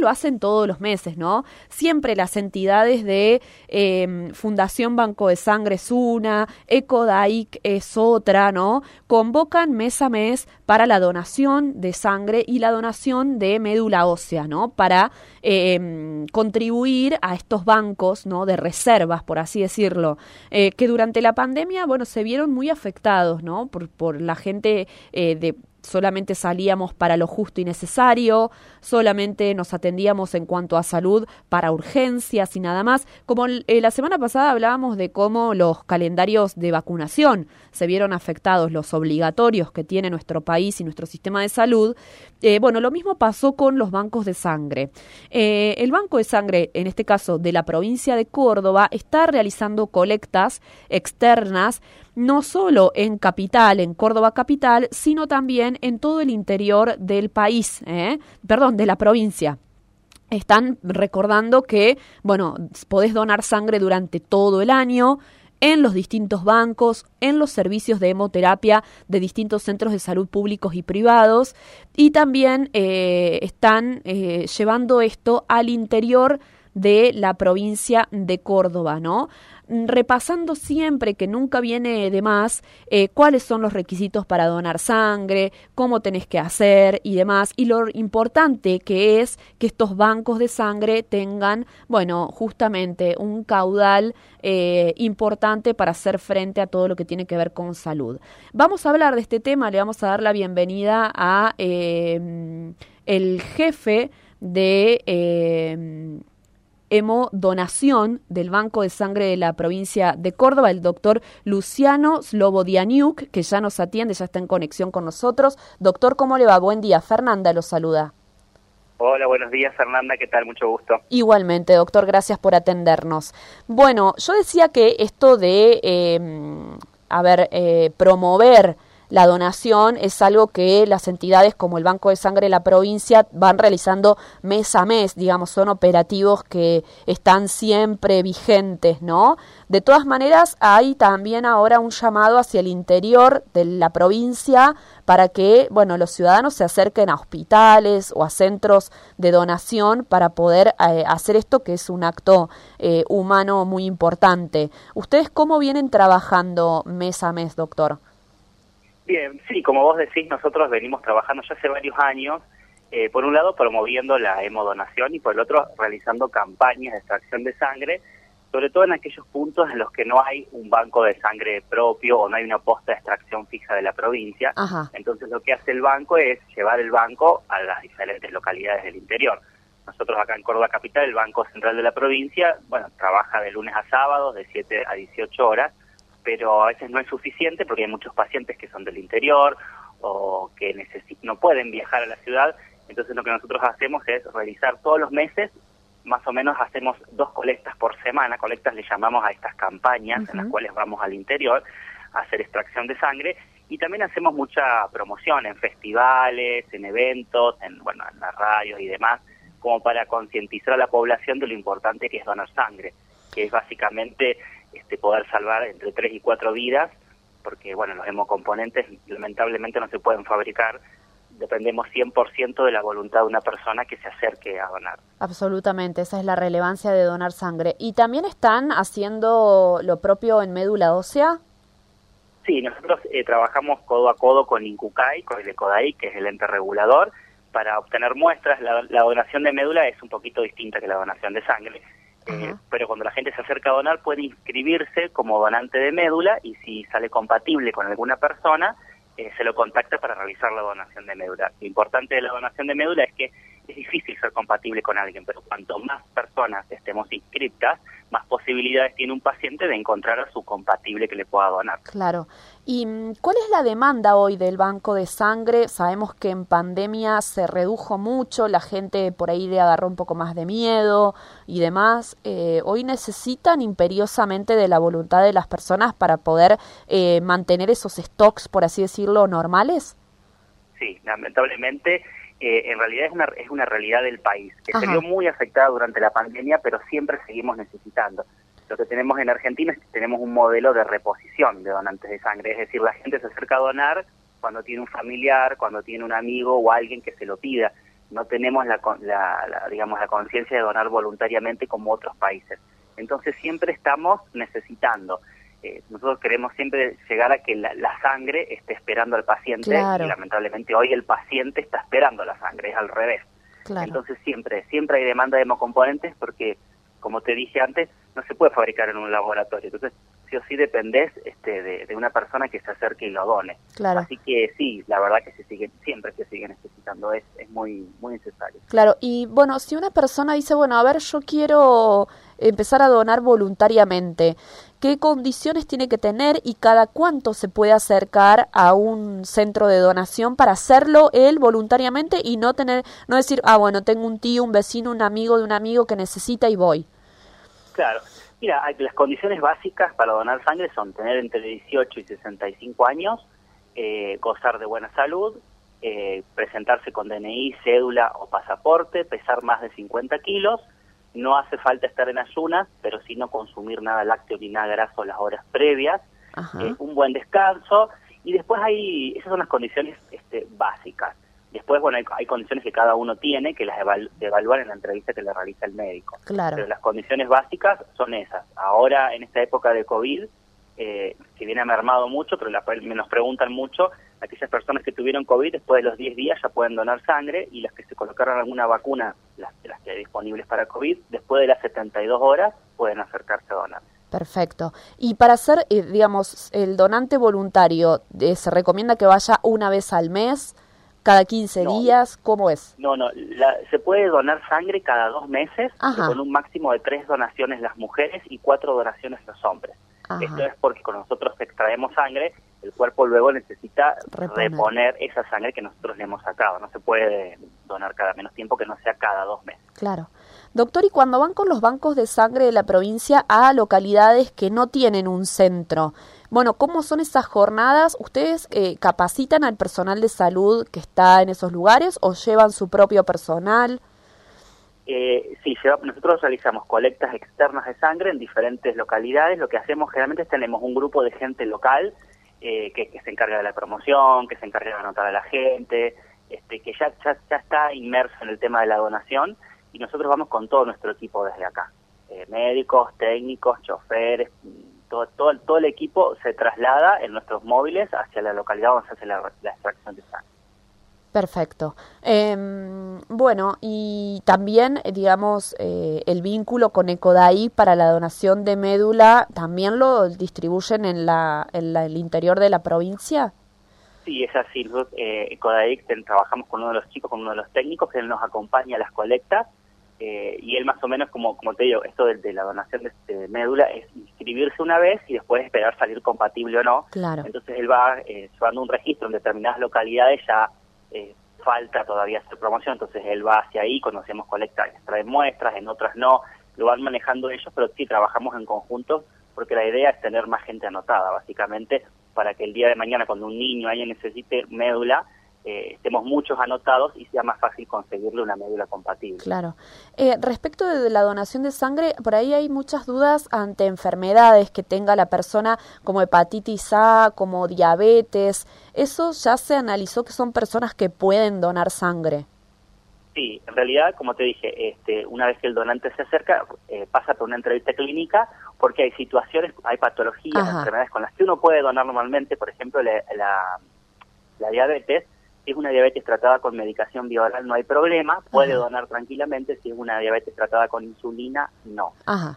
lo hacen todos los meses, ¿no? Siempre las entidades de em, Fundación Banco de Sangre es una, Ecodaic es otra, ¿no? Convocan mes a mes para la donación de sangre y la donación de médula ósea, ¿no? Para em, contribuir a estos bancos, ¿no? De reservas, por así decirlo, eh, que durante la pandemia, bueno, se vieron muy afectados, ¿no? Por, la gente eh, de solamente salíamos para lo justo y necesario, solamente nos atendíamos en cuanto a salud para urgencias y nada más. Como eh, la semana pasada hablábamos de cómo los calendarios de vacunación se vieron afectados, los obligatorios que tiene nuestro país y nuestro sistema de salud, eh, bueno, lo mismo pasó con los bancos de sangre. Eh, el Banco de Sangre, en este caso de la provincia de Córdoba, está realizando colectas externas no solo en capital, en Córdoba capital, sino también en todo el interior del país, ¿eh? perdón, de la provincia están recordando que, bueno, podés donar sangre durante todo el año en los distintos bancos, en los servicios de hemoterapia de distintos centros de salud públicos y privados, y también eh, están eh, llevando esto al interior de la provincia de Córdoba, ¿no? repasando siempre, que nunca viene de más, eh, cuáles son los requisitos para donar sangre, cómo tenés que hacer y demás, y lo importante que es que estos bancos de sangre tengan, bueno, justamente un caudal eh, importante para hacer frente a todo lo que tiene que ver con salud. Vamos a hablar de este tema, le vamos a dar la bienvenida a eh, el jefe de hemodonación del Banco de Sangre de la provincia de Córdoba, el doctor Luciano Slobodianiuk, que ya nos atiende, ya está en conexión con nosotros. Doctor, ¿cómo le va? Buen día. Fernanda lo saluda. Hola, buenos días Fernanda, ¿qué tal? Mucho gusto. Igualmente, doctor, gracias por atendernos. Bueno, yo decía que esto de, eh, a ver, eh, promover la donación es algo que las entidades como el Banco de Sangre de la provincia van realizando mes a mes, digamos, son operativos que están siempre vigentes, ¿no? De todas maneras, hay también ahora un llamado hacia el interior de la provincia para que, bueno, los ciudadanos se acerquen a hospitales o a centros de donación para poder eh, hacer esto que es un acto eh, humano muy importante. ¿Ustedes cómo vienen trabajando mes a mes, doctor? Bien, sí, como vos decís, nosotros venimos trabajando ya hace varios años, eh, por un lado promoviendo la hemodonación y por el otro realizando campañas de extracción de sangre, sobre todo en aquellos puntos en los que no hay un banco de sangre propio o no hay una posta de extracción fija de la provincia. Entonces lo que hace el banco es llevar el banco a las diferentes localidades del interior. Nosotros acá en Córdoba Capital, el Banco Central de la provincia, bueno, trabaja de lunes a sábado, de 7 a 18 horas, pero a veces no es suficiente porque hay muchos pacientes que son del interior o que no pueden viajar a la ciudad. Entonces lo que nosotros hacemos es realizar todos los meses, más o menos hacemos dos colectas por semana, colectas le llamamos a estas campañas en las cuales vamos al interior a hacer extracción de sangre. Y también hacemos mucha promoción en festivales, en eventos, en bueno, en las radios y demás, como para concientizar a la población de lo importante que es donar sangre, que es básicamente este, poder salvar entre 3 y 4 vidas, porque bueno, los hemocomponentes lamentablemente no se pueden fabricar, dependemos 100% de la voluntad de una persona que se acerque a donar. Absolutamente, esa es la relevancia de donar sangre. ¿Y también están haciendo lo propio en médula ósea? Sí, nosotros eh, trabajamos codo a codo con INCUCAI, con el ECODAI, que es el ente regulador, para obtener muestras. La, la donación de médula es un poquito distinta que la donación de sangre. Eh, pero cuando la gente se acerca a donar puede inscribirse como donante de médula y si sale compatible con alguna persona, eh, se lo contacta para realizar la donación de médula. Lo importante de la donación de médula es que es difícil ser compatible con alguien, pero cuanto más personas estemos inscriptas, más posibilidades tiene un paciente de encontrar a su compatible que le pueda donar. Claro. ¿Y mm, cuál es la demanda hoy del banco de sangre? Sabemos que en pandemia se redujo mucho, la gente por ahí le agarró un poco más de miedo y demás. Eh, ¿Hoy necesitan imperiosamente de la voluntad de las personas para poder eh, mantener esos stocks, por así decirlo, normales? Sí, lamentablemente eh, en realidad es una, es una realidad del país, que se vio muy afectada durante la pandemia, pero siempre seguimos necesitando. Lo que tenemos en Argentina es que tenemos un modelo de reposición de donantes de sangre, es decir, la gente se acerca a donar cuando tiene un familiar, cuando tiene un amigo o alguien que se lo pida. no tenemos la, la, digamos la conciencia de donar voluntariamente como otros países. Entonces siempre estamos necesitando. Eh, nosotros queremos siempre llegar a que la, sangre esté esperando al paciente y lamentablemente hoy el paciente está esperando la sangre, es al revés. Entonces siempre, siempre hay demanda de hemocomponentes porque, como te dije antes, no se puede fabricar en un laboratorio. Entonces sí o sí dependés este, de, una persona que se acerque y lo done. Claro. Así que sí, la verdad que se sigue, siempre se sigue necesitando, es, es muy, muy necesario. Claro, y bueno, si una persona dice, bueno, a ver, yo quiero empezar a donar voluntariamente, ¿qué condiciones tiene que tener y cada cuánto se puede acercar a un centro de donación para hacerlo él voluntariamente y no tener, no decir, ah, bueno, tengo un tío, un vecino, un amigo de un amigo que necesita y voy? Claro. Mira, las condiciones básicas para donar sangre son tener entre 18 y 65 años, eh, gozar de buena salud, eh, presentarse con DNI, cédula o pasaporte, pesar más de 50 kilos, no hace falta estar en ayunas, pero sí no consumir nada lácteo ni nada graso las horas previas, eh, un buen descanso. Y después hay, esas son las condiciones este, básicas. Después, bueno, hay, condiciones que cada uno tiene que las evalúan en la entrevista que le realiza el médico. Claro. Pero las condiciones básicas son esas. Ahora, en esta época de COVID, eh, que viene mermado mucho, pero la, nos preguntan mucho, aquellas personas que tuvieron COVID después de los 10 días ya pueden donar sangre y las que se colocaron alguna vacuna, las, las que hay disponibles para COVID, después de las 72 horas pueden acercarse a donar. Perfecto. Y para ser, eh, digamos, el donante voluntario, eh, ¿se recomienda que vaya una vez al mes? Cada 15 días? ¿Cómo es? No, no, se puede donar sangre cada dos meses con un máximo de tres donaciones las mujeres y cuatro donaciones los hombres. Esto es porque con nosotros extraemos sangre, el cuerpo luego necesita reponer. esa sangre que nosotros le hemos sacado. No se puede donar cada menos tiempo que no sea cada dos meses. Claro. Doctor, y cuando van con los bancos de sangre de la provincia a localidades que no tienen un centro, bueno, ¿cómo son esas jornadas? ¿Ustedes eh, capacitan al personal de salud que está en esos lugares o llevan su propio personal? Eh, sí, nosotros realizamos colectas externas de sangre en diferentes localidades. Lo que hacemos generalmente es tenemos un grupo de gente local eh, que, se encarga de la promoción, que se encarga de anotar a la gente, este, que ya, ya, ya está inmerso en el tema de la donación y nosotros vamos con todo nuestro equipo desde acá, eh, médicos, técnicos, choferes, todo, todo, todo el equipo se traslada en nuestros móviles hacia la localidad donde se hace la, extracción de sangre. Perfecto. Em, bueno, y también, digamos, eh, el vínculo con Ecodai para la donación de médula, ¿también lo distribuyen en, la, en el interior de la provincia? Sí, es así. Nosotros, eh, trabajamos con uno de los chicos, con uno de los técnicos, que él nos acompaña a las colectas eh, y él más o menos, como, como te digo, esto de, la donación de, este médula es inscribirse una vez y después esperar salir compatible o no. Claro. Entonces él va eh, llevando un registro en determinadas localidades, ya eh, falta todavía hacer promoción, entonces él va hacia ahí, conocemos colectas, trae muestras, en otras no, lo van manejando ellos, pero sí trabajamos en conjunto porque la idea es tener más gente anotada, básicamente, para que el día de mañana cuando un niño alguien necesite médula, eh, estemos muchos anotados y sea más fácil conseguirle una médula compatible. Claro. Eh, respecto de la donación de sangre, por ahí hay muchas dudas ante enfermedades que tenga la persona como hepatitis A, como diabetes. ¿Eso ya se analizó que son personas que pueden donar sangre? Sí, en realidad, como te dije, este, una vez que el donante se acerca, eh, pasa por una entrevista clínica porque hay situaciones, hay patologías, enfermedades con las que uno puede donar normalmente, por ejemplo, la, la, diabetes, si es una diabetes tratada con medicación bioral no hay problema, puede donar tranquilamente, si es una diabetes tratada con insulina, no.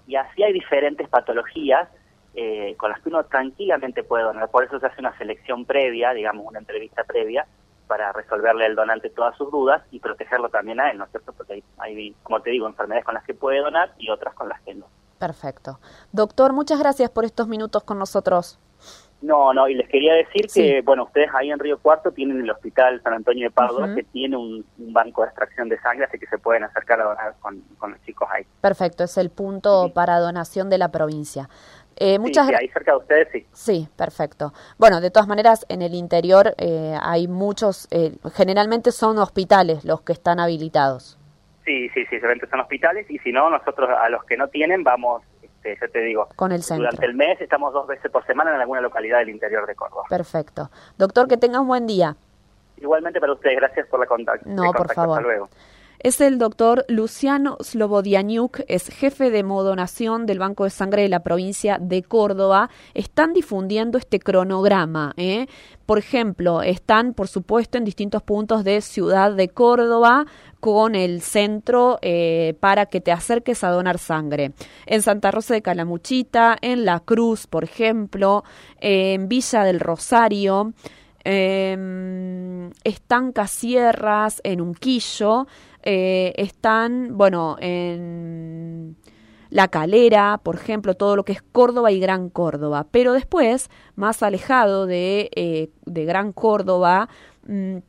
Y así hay diferentes patologías eh, con las que uno tranquilamente puede donar, por eso se hace una selección previa, digamos una entrevista previa, para resolverle al donante todas sus dudas y protegerlo también a él, ¿no es cierto? Porque hay, hay, como te digo, enfermedades con las que puede donar y otras con las que no. Perfecto. Doctor, muchas gracias por estos minutos con nosotros. No, no, y les quería decir que, bueno, ustedes ahí en Río Cuarto tienen el Hospital San Antonio de Pardo, que tiene un, banco de extracción de sangre, así que se pueden acercar a donar con, los chicos ahí. Perfecto, es el punto para donación de la provincia. Eh, muchas sí, ahí cerca de ustedes sí. Sí, perfecto. Bueno, de todas maneras, en el interior eh, hay muchos, eh, generalmente son hospitales los que están habilitados. Sí, sí, sí, solamente son hospitales y si no, nosotros a los que no tienen vamos, este, yo te digo, con el centro. durante el mes estamos dos veces por semana en alguna localidad del interior de Córdoba. Perfecto. Doctor, que tenga un buen día. Igualmente para ustedes, gracias por la contacto. No, por favor. Hasta luego. Es el doctor Luciano Slobodianiuk, es jefe de modonación del Banco de Sangre de la provincia de Córdoba. Están difundiendo este cronograma. ¿eh? Por ejemplo, están, por supuesto, en distintos puntos de Ciudad de Córdoba con el centro eh, para que te acerques a donar sangre. En Santa Rosa de Calamuchita, en La Cruz, por ejemplo, en Villa del Rosario. Eh, están Casierras, en Unquillo, eh, están, bueno, en La Calera, por ejemplo, todo lo que es Córdoba y Gran Córdoba. Pero después, más alejado de, eh, de Gran Córdoba,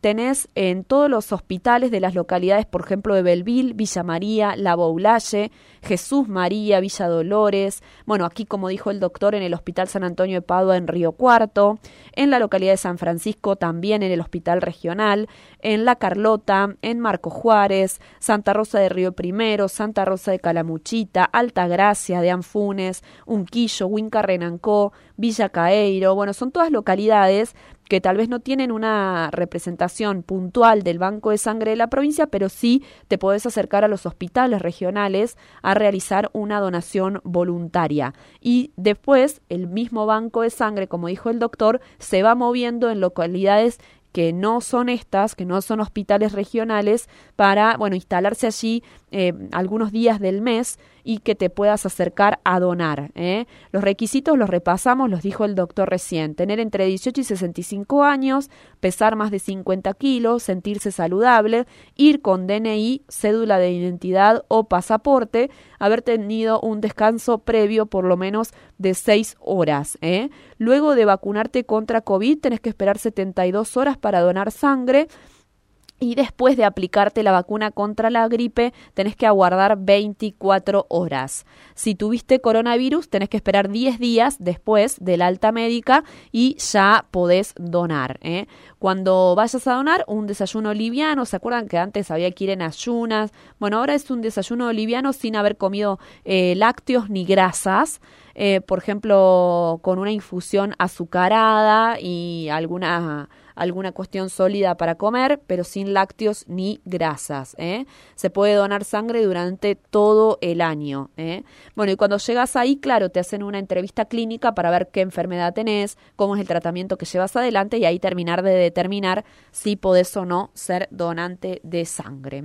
tenés en todos los hospitales de las localidades, por ejemplo, de Belville, Villa María, La Boulaye, Jesús María, Villa Dolores, bueno, aquí como dijo el doctor, en el Hospital San Antonio de Padua en Río Cuarto, en la localidad de San Francisco también en el Hospital Regional, en La Carlota, en Marco Juárez, Santa Rosa de Río Primero, Santa Rosa de Calamuchita, Alta Gracia de Anfunes, Unquillo, Huinca Renancó, Villa Caeiro, bueno, son todas localidades que tal vez no tienen una representación puntual del banco de sangre de la provincia, pero sí te podés acercar a los hospitales regionales a realizar una donación voluntaria. Y después el mismo banco de sangre, como dijo el doctor, se va moviendo en localidades que no son estas, que no son hospitales regionales, para, bueno, instalarse allí eh, algunos días del mes y que te puedas acercar a donar. ¿eh? Los requisitos los repasamos, los dijo el doctor recién. Tener entre 18 y 65 años, pesar más de 50 kilos, sentirse saludable, ir con DNI, cédula de identidad o pasaporte, haber tenido un descanso previo por lo menos de 6 horas. ¿eh? Luego de vacunarte contra COVID, tenés que esperar 72 horas para donar sangre y después de aplicarte la vacuna contra la gripe, tenés que aguardar 24 horas. Si tuviste coronavirus, tenés que esperar 10 días después de la alta médica y ya podés donar. ¿eh? Cuando vayas a donar, un desayuno liviano, ¿se acuerdan que antes había que ir en ayunas? Bueno, ahora es un desayuno liviano sin haber comido eh, lácteos ni grasas. Eh, por ejemplo, con una infusión azucarada y alguna alguna cuestión sólida para comer, pero sin lácteos ni grasas. ¿eh? Se puede donar sangre durante todo el año. ¿eh? Bueno, y cuando llegas ahí, claro, te hacen una entrevista clínica para ver qué enfermedad tenés, cómo es el tratamiento que llevas adelante y ahí terminar de determinar si podés o no ser donante de sangre.